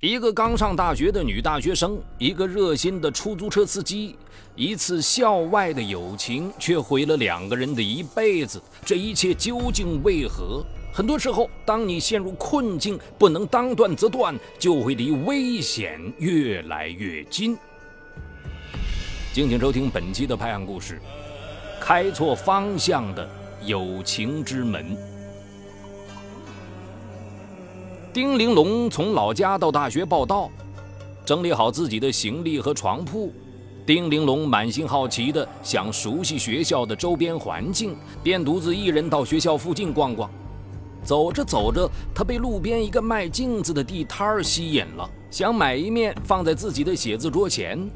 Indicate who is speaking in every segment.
Speaker 1: 一个刚上大学的女大学生，一个热心的出租车司机，一次校外的友情却毁了两个人的一辈子。这一切究竟为何？很多时候，当你陷入困境，不能当断则断，就会离危险越来越近。敬请收听本期的拍案故事：开错方向的友情之门。丁玲珑从老家到大学报道，整理好自己的行李和床铺。丁玲珑满心好奇地想熟悉学校的周边环境，便独自一人到学校附近逛逛。走着走着，他被路边一个卖镜子的地摊儿吸引了，想买一面放在自己的写字桌前。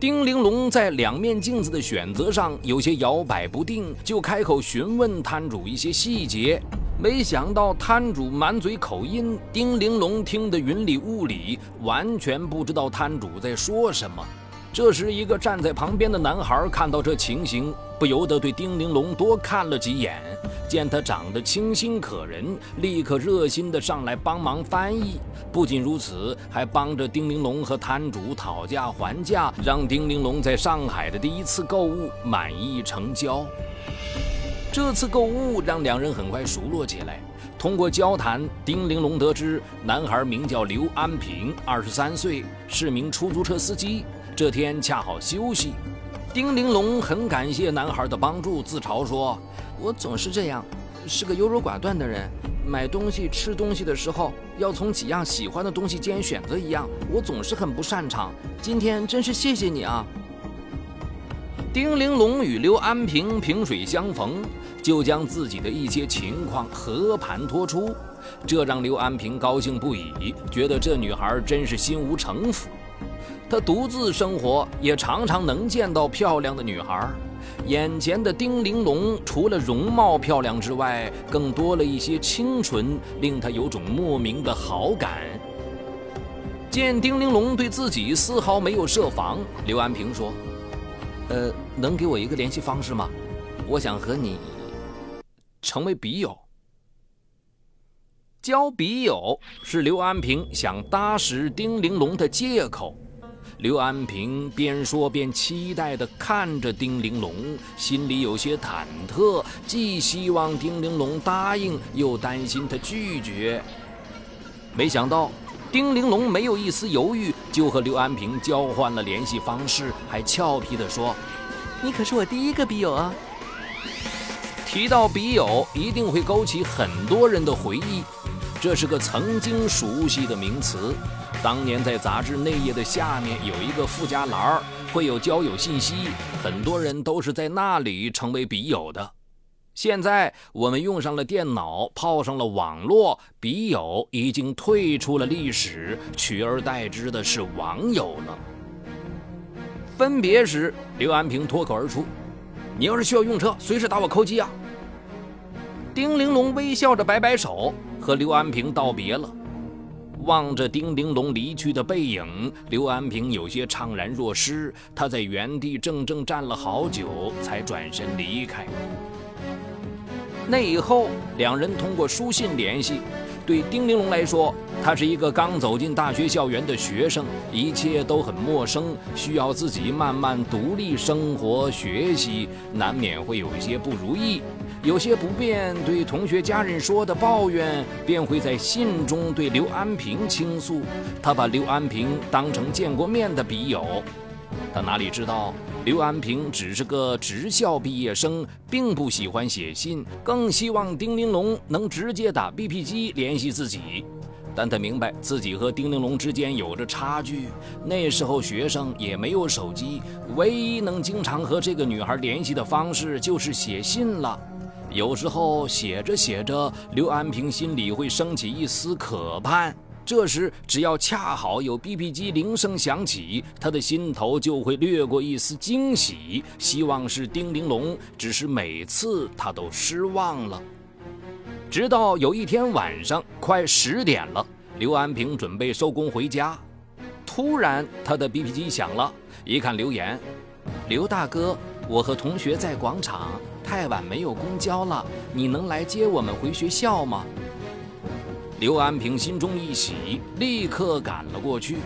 Speaker 1: 丁玲珑在两面镜子的选择上有些摇摆不定，就开口询问摊主一些细节。没想到摊主满嘴口音，丁玲珑听得云里雾里，完全不知道摊主在说什么。这时，一个站在旁边的男孩看到这情形，不由得对丁玲珑多看了几眼。见他长得清新可人，立刻热心地上来帮忙翻译。不仅如此，还帮着丁玲珑和摊主讨价还价，让丁玲珑在上海的第一次购物满意成交。这次购物让两人很快熟络起来。通过交谈，丁玲珑得知男孩名叫刘安平，二十三岁，是名出租车司机。这天恰好休息，丁玲珑很感谢男孩的帮助，自嘲说：“
Speaker 2: 我总是这样，是个优柔寡断的人。买东西、吃东西的时候，要从几样喜欢的东西间选择一样，我总是很不擅长。今天真是谢谢你啊！”
Speaker 1: 丁玲珑与刘安平萍水相逢，就将自己的一些情况和盘托出，这让刘安平高兴不已，觉得这女孩真是心无城府。他独自生活，也常常能见到漂亮的女孩。眼前的丁玲珑，除了容貌漂亮之外，更多了一些清纯，令他有种莫名的好感。见丁玲珑对自己丝毫没有设防，刘安平说。呃，能给我一个联系方式吗？我想和你成为笔友。交笔友是刘安平想搭识丁玲珑的借口。刘安平边说边期待地看着丁玲珑，心里有些忐忑，既希望丁玲珑答应，又担心她拒绝。没想到。丁玲珑没有一丝犹豫，就和刘安平交换了联系方式，还俏皮地说：“
Speaker 2: 你可是我第一个笔友啊！”
Speaker 1: 提到笔友，一定会勾起很多人的回忆。这是个曾经熟悉的名词。当年在杂志内页的下面有一个附加栏，会有交友信息，很多人都是在那里成为笔友的。现在我们用上了电脑，泡上了网络，笔友已经退出了历史，取而代之的是网友了。分别时，刘安平脱口而出：“你要是需要用车，随时打我扣机啊！”丁玲珑微笑着摆摆手，和刘安平道别了。望着丁玲珑离去的背影，刘安平有些怅然若失。他在原地怔怔站了好久，才转身离开。那以后，两人通过书信联系。对丁玲珑来说，他是一个刚走进大学校园的学生，一切都很陌生，需要自己慢慢独立生活、学习，难免会有一些不如意，有些不便对同学、家人说的抱怨，便会在信中对刘安平倾诉。他把刘安平当成见过面的笔友。他哪里知道，刘安平只是个职校毕业生，并不喜欢写信，更希望丁玲珑能直接打 BP 机联系自己。但他明白自己和丁玲珑之间有着差距，那时候学生也没有手机，唯一能经常和这个女孩联系的方式就是写信了。有时候写着写着，刘安平心里会升起一丝渴盼。这时，只要恰好有 BP 机铃声响起，他的心头就会掠过一丝惊喜，希望是丁玲珑。只是每次他都失望了。直到有一天晚上快十点了，刘安平准备收工回家，突然他的 BP 机响了，一看留言：“刘大哥，我和同学在广场，太晚没有公交了，你能来接我们回学校吗？”刘安平心中一喜，立刻赶了过去。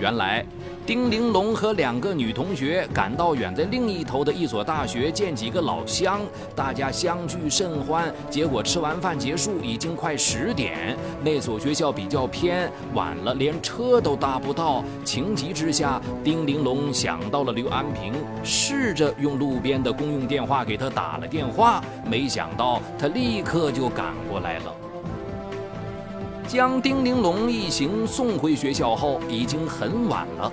Speaker 1: 原来。丁玲珑和两个女同学赶到远在另一头的一所大学见几个老乡，大家相聚甚欢。结果吃完饭结束已经快十点，那所学校比较偏，晚了连车都搭不到。情急之下，丁玲珑想到了刘安平，试着用路边的公用电话给他打了电话，没想到他立刻就赶过来了。将丁玲珑一行送回学校后，已经很晚了。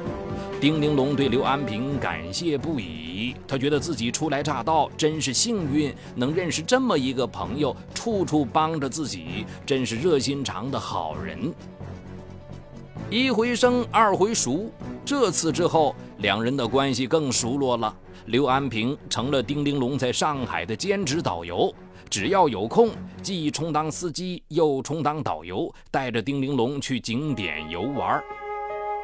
Speaker 1: 丁玲珑对刘安平感谢不已，他觉得自己初来乍到，真是幸运，能认识这么一个朋友，处处帮着自己，真是热心肠的好人。一回生，二回熟，这次之后，两人的关系更熟络了。刘安平成了丁玲珑在上海的兼职导游。只要有空，既充当司机又充当导游，带着丁玲珑去景点游玩。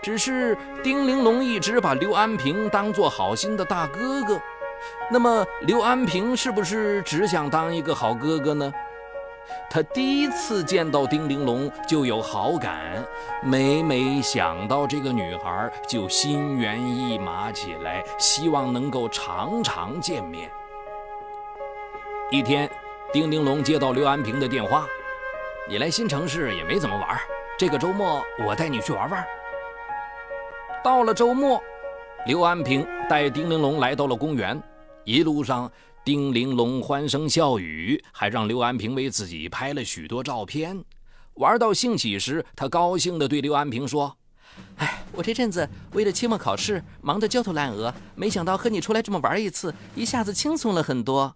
Speaker 1: 只是丁玲珑一直把刘安平当做好心的大哥哥，那么刘安平是不是只想当一个好哥哥呢？他第一次见到丁玲珑就有好感，每每想到这个女孩就心猿意马起来，希望能够常常见面。一天。丁玲珑接到刘安平的电话：“你来新城市也没怎么玩，这个周末我带你去玩玩。”到了周末，刘安平带丁玲珑来到了公园。一路上，丁玲珑欢声笑语，还让刘安平为自己拍了许多照片。玩到兴起时，他高兴地对刘安平说：“
Speaker 2: 哎，我这阵子为了期末考试忙得焦头烂额，没想到和你出来这么玩一次，一下子轻松了很多。”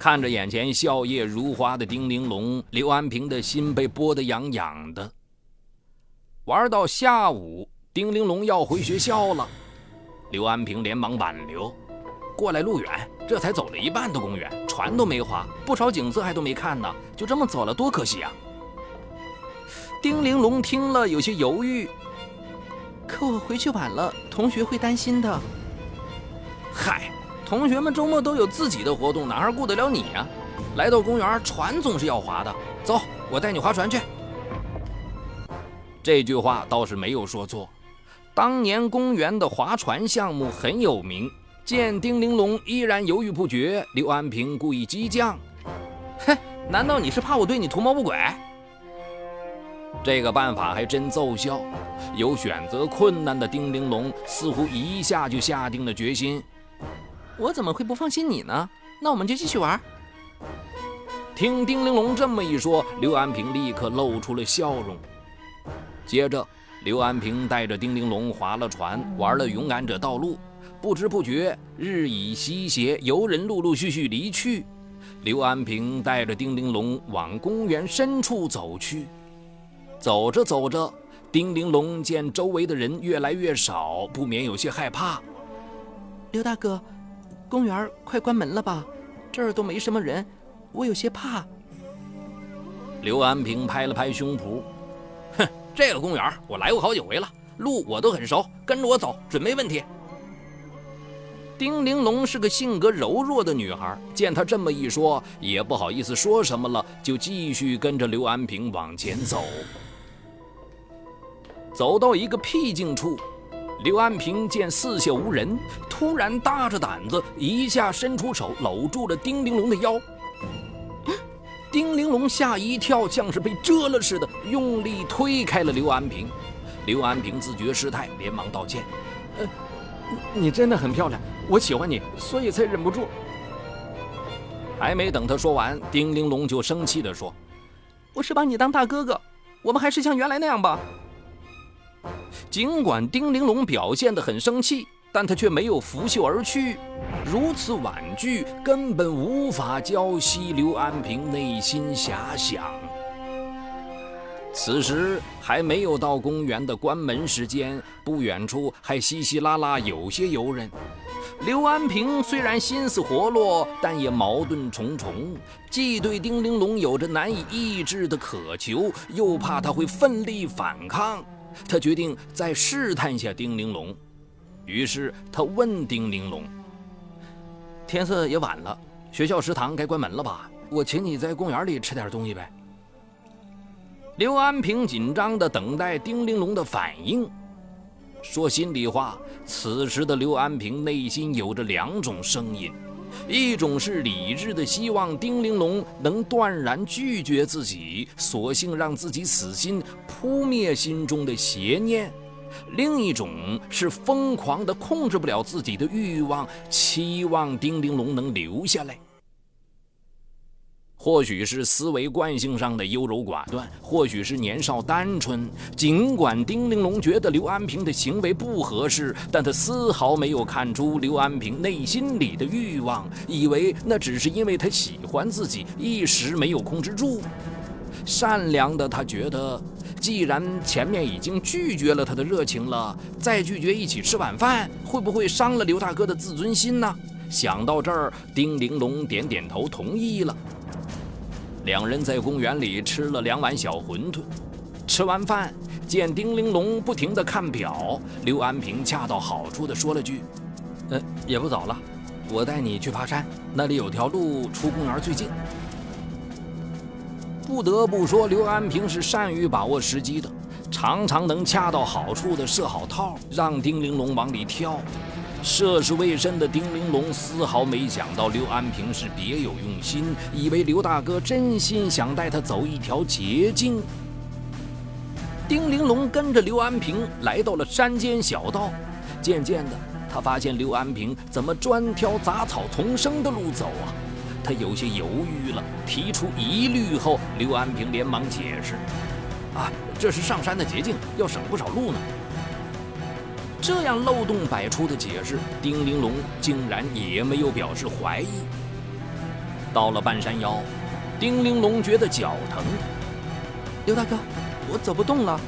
Speaker 1: 看着眼前笑靥如花的丁玲珑，刘安平的心被拨得痒痒的。玩到下午，丁玲珑要回学校了，刘安平连忙挽留：“过来路远，这才走了一半的公园，船都没划，不少景色还都没看呢，就这么走了，多可惜啊！”
Speaker 2: 丁玲珑听了有些犹豫：“可我回去晚了，同学会担心的。”
Speaker 1: 嗨。同学们周末都有自己的活动，哪还顾得了你呀？来到公园，船总是要划的。走，我带你划船去。这句话倒是没有说错。当年公园的划船项目很有名。见丁玲珑依然犹豫不决，刘安平故意激将：“
Speaker 2: 哼，难道你是怕我对你图谋不轨？”
Speaker 1: 这个办法还真奏效。有选择困难的丁玲珑似乎一下就下定了决心。
Speaker 2: 我怎么会不放心你呢？那我们就继续玩。
Speaker 1: 听丁玲珑这么一说，刘安平立刻露出了笑容。接着，刘安平带着丁玲珑划了船，玩了勇敢者道路。不知不觉，日已西斜，游人陆陆续续离去。刘安平带着丁玲珑往公园深处走去。走着走着，丁玲珑见周围的人越来越少，不免有些害怕。
Speaker 2: 刘大哥。公园快关门了吧？这儿都没什么人，我有些怕。
Speaker 1: 刘安平拍了拍胸脯，哼，这个公园我来过好几回了，路我都很熟，跟着我走准没问题。丁玲珑是个性格柔弱的女孩，见他这么一说，也不好意思说什么了，就继续跟着刘安平往前走。走到一个僻静处。刘安平见四下无人，突然大着胆子，一下伸出手搂住了丁玲珑的腰。丁玲珑吓一跳，像是被蛰了似的，用力推开了刘安平。刘安平自觉失态，连忙道歉：“
Speaker 2: 呃，你真的很漂亮，我喜欢你，所以才忍不住。”
Speaker 1: 还没等他说完，丁玲珑就生气地说：“
Speaker 2: 我是把你当大哥哥，我们还是像原来那样吧。”
Speaker 1: 尽管丁玲珑表现得很生气，但他却没有拂袖而去。如此婉拒，根本无法浇熄刘安平内心遐想。此时还没有到公园的关门时间，不远处还稀稀拉拉有些游人。刘安平虽然心思活络，但也矛盾重重，既对丁玲珑有着难以抑制的渴求，又怕他会奋力反抗。他决定再试探一下丁玲珑，于是他问丁玲珑：“
Speaker 2: 天色也晚了，学校食堂该关门了吧？我请你在公园里吃点东西呗。”
Speaker 1: 刘安平紧张地等待丁玲珑的反应。说心里话，此时的刘安平内心有着两种声音：一种是理智的希望丁玲珑能断然拒绝自己，索性让自己死心，扑灭心中的邪念；另一种是疯狂的控制不了自己的欲望，期望丁玲珑能留下来。或许是思维惯性上的优柔寡断，或许是年少单纯。尽管丁玲珑觉得刘安平的行为不合适，但他丝毫没有看出刘安平内心里的欲望，以为那只是因为他喜欢自己，一时没有控制住。善良的他觉得，既然前面已经拒绝了他的热情了，再拒绝一起吃晚饭，会不会伤了刘大哥的自尊心呢？想到这儿，丁玲珑点点头，同意了。两人在公园里吃了两碗小馄饨，吃完饭，见丁玲珑不停地看表，刘安平恰到好处地说了句：“
Speaker 2: 呃，也不早了，我带你去爬山，那里有条路出公园最近。”
Speaker 1: 不得不说，刘安平是善于把握时机的，常常能恰到好处地设好套，让丁玲珑往里跳。涉世未深的丁玲珑丝毫没想到刘安平是别有用心，以为刘大哥真心想带他走一条捷径。丁玲珑跟着刘安平来到了山间小道，渐渐的，他发现刘安平怎么专挑杂草丛生的路走啊？他有些犹豫了，提出疑虑后，刘安平连忙解释：“
Speaker 2: 啊，这是上山的捷径，要省不少路呢。”
Speaker 1: 这样漏洞百出的解释，丁玲珑竟然也没有表示怀疑。到了半山腰，丁玲珑觉得脚疼。
Speaker 2: 刘大哥，我走不动了。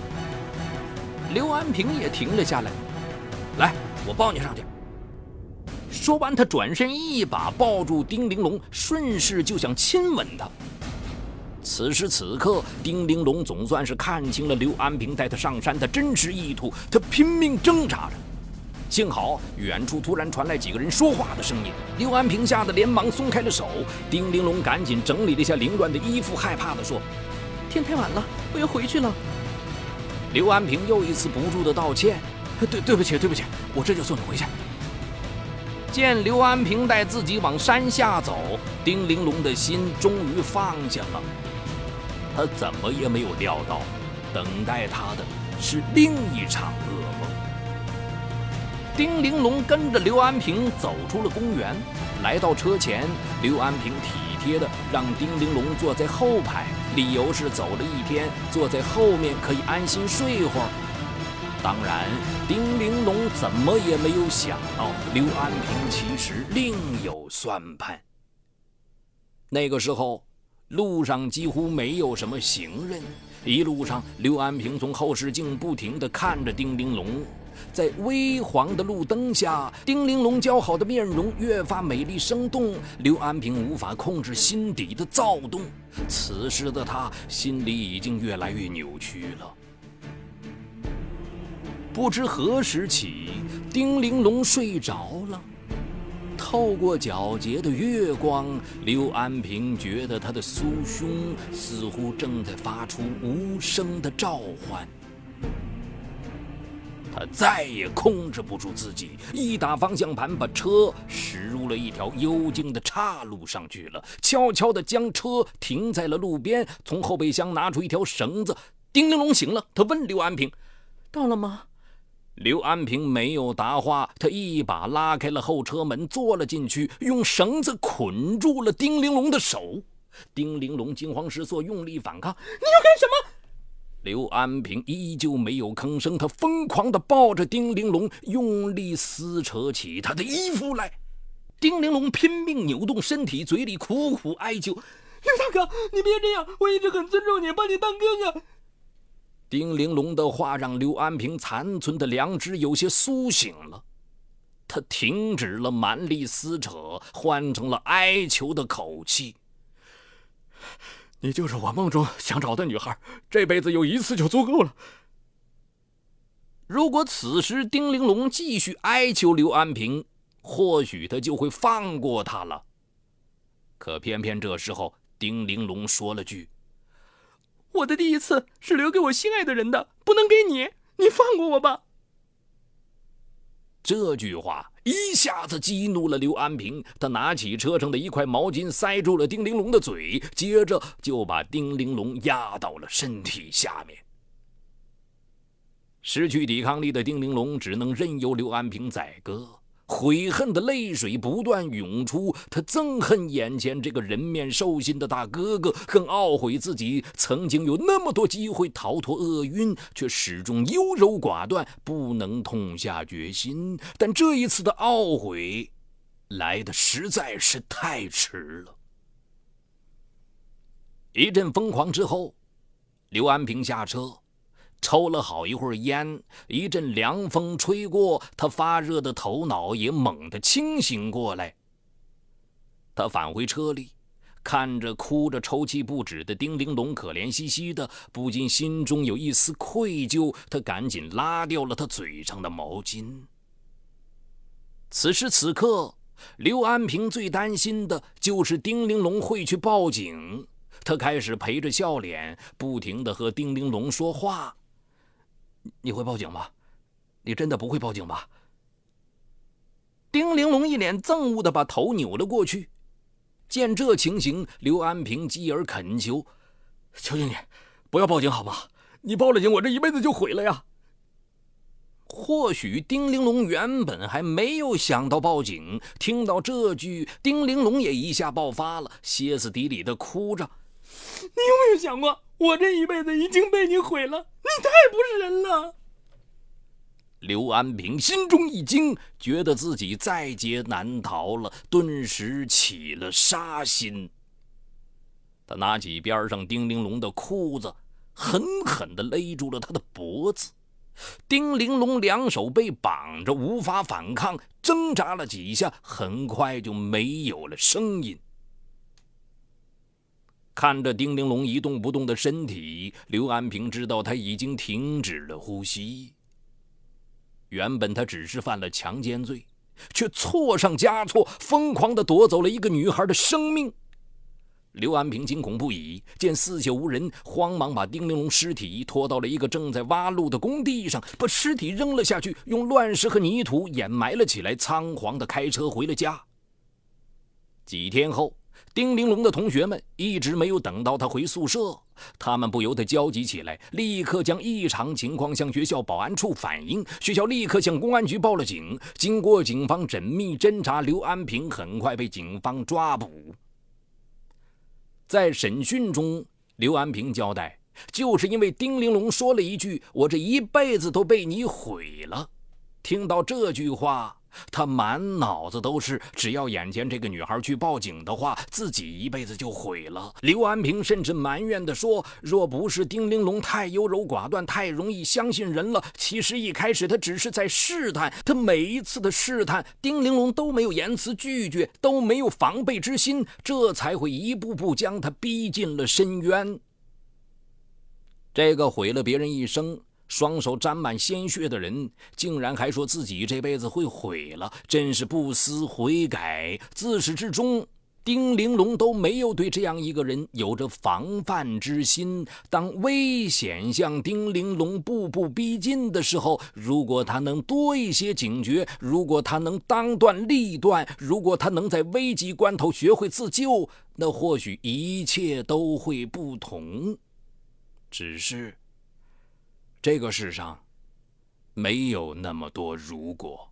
Speaker 1: 刘安平也停了下来，来，我抱你上去。说完，他转身一把抱住丁玲珑，顺势就想亲吻她。此时此刻，丁玲珑总算是看清了刘安平带他上山的真实意图。他拼命挣扎着，幸好远处突然传来几个人说话的声音。刘安平吓得连忙松开了手。丁玲珑赶紧整理了一下凌乱的衣服，害怕地说：“
Speaker 2: 天太晚了，我要回去了。”
Speaker 1: 刘安平又一次不住地道歉：“
Speaker 2: 对，对不起，对不起，我这就送你回去。”
Speaker 1: 见刘安平带自己往山下走，丁玲珑的心终于放下了。他怎么也没有料到，等待他的是另一场噩梦。丁玲珑跟着刘安平走出了公园，来到车前，刘安平体贴的让丁玲珑坐在后排，理由是走了一天，坐在后面可以安心睡会儿。当然，丁玲珑怎么也没有想到，刘安平其实另有算盘。那个时候。路上几乎没有什么行人，一路上，刘安平从后视镜不停地看着丁玲珑，在微黄的路灯下，丁玲珑姣好的面容越发美丽生动，刘安平无法控制心底的躁动。此时的他心里已经越来越扭曲了。不知何时起，丁玲珑睡着了。透过皎洁的月光，刘安平觉得他的酥胸似乎正在发出无声的召唤。他再也控制不住自己，一打方向盘，把车驶入了一条幽静的岔路上去了。悄悄地将车停在了路边，从后备箱拿出一条绳子。丁玲珑醒了，他问刘安平：“
Speaker 2: 到了吗？”
Speaker 1: 刘安平没有答话，他一把拉开了后车门，坐了进去，用绳子捆住了丁玲珑的手。丁玲珑惊慌失措，用力反抗：“你要干什么？”刘安平依旧没有吭声，他疯狂地抱着丁玲珑，用力撕扯起她的衣服来。丁玲珑拼命扭动身体，嘴里苦苦哀求：“刘大哥，你别这样，我一直很尊重你，把你当哥哥。”丁玲珑的话让刘安平残存的良知有些苏醒了，他停止了蛮力撕扯，换成了哀求的口气：“
Speaker 2: 你就是我梦中想找的女孩，这辈子有一次就足够了。”
Speaker 1: 如果此时丁玲珑继续哀求刘安平，或许他就会放过他了。可偏偏这时候，丁玲珑说了句。
Speaker 2: 我的第一次是留给我心爱的人的，不能给你。你放过我吧。
Speaker 1: 这句话一下子激怒了刘安平，他拿起车上的一块毛巾塞住了丁玲珑的嘴，接着就把丁玲珑压到了身体下面。失去抵抗力的丁玲珑只能任由刘安平宰割。悔恨的泪水不断涌出，他憎恨眼前这个人面兽心的大哥哥，更懊悔自己曾经有那么多机会逃脱厄运，却始终优柔寡断，不能痛下决心。但这一次的懊悔，来的实在是太迟了。一阵疯狂之后，刘安平下车。抽了好一会儿烟，一阵凉风吹过，他发热的头脑也猛地清醒过来。他返回车里，看着哭着抽泣不止的丁玲珑，可怜兮兮的，不禁心中有一丝愧疚。他赶紧拉掉了他嘴上的毛巾。此时此刻，刘安平最担心的就是丁玲珑会去报警。他开始陪着笑脸，不停的和丁玲珑说话。你会报警吗？你真的不会报警吧？
Speaker 2: 丁玲珑一脸憎恶的把头扭了过去。见这情形，刘安平继而恳求：“求求你，不要报警好吗？你报了警，我这一辈子就毁了呀！”或许丁玲珑原本还没有想到报警，听到这句，丁玲珑也一下爆发了，歇斯底里的哭着：“你有没有想过，我这一辈子已经被你毁了？”你太不是人了！
Speaker 1: 刘安平心中一惊，觉得自己在劫难逃了，顿时起了杀心。他拿起边上丁玲珑的裤子，狠狠地勒住了他的脖子。丁玲珑两手被绑着，无法反抗，挣扎了几下，很快就没有了声音。看着丁玲珑一动不动的身体，刘安平知道他已经停止了呼吸。原本他只是犯了强奸罪，却错上加错，疯狂地夺走了一个女孩的生命。刘安平惊恐不已，见四下无人，慌忙把丁玲珑尸体拖到了一个正在挖路的工地上，把尸体扔了下去，用乱石和泥土掩埋了起来，仓皇地开车回了家。几天后。丁玲珑的同学们一直没有等到他回宿舍，他们不由得焦急起来，立刻将异常情况向学校保安处反映。学校立刻向公安局报了警。经过警方缜密侦查，刘安平很快被警方抓捕。在审讯中，刘安平交代，就是因为丁玲珑说了一句：“我这一辈子都被你毁了。”听到这句话。他满脑子都是，只要眼前这个女孩去报警的话，自己一辈子就毁了。刘安平甚至埋怨地说：“若不是丁玲珑太优柔寡断，太容易相信人了，其实一开始他只是在试探。他每一次的试探，丁玲珑都没有言辞拒绝，都没有防备之心，这才会一步步将他逼进了深渊。这个毁了别人一生。”双手沾满鲜血的人，竟然还说自己这辈子会毁了，真是不思悔改。自始至终，丁玲珑都没有对这样一个人有着防范之心。当危险向丁玲珑步步逼近的时候，如果他能多一些警觉，如果他能当断立断，如果他能在危急关头学会自救，那或许一切都会不同。只是。这个世上，没有那么多如果。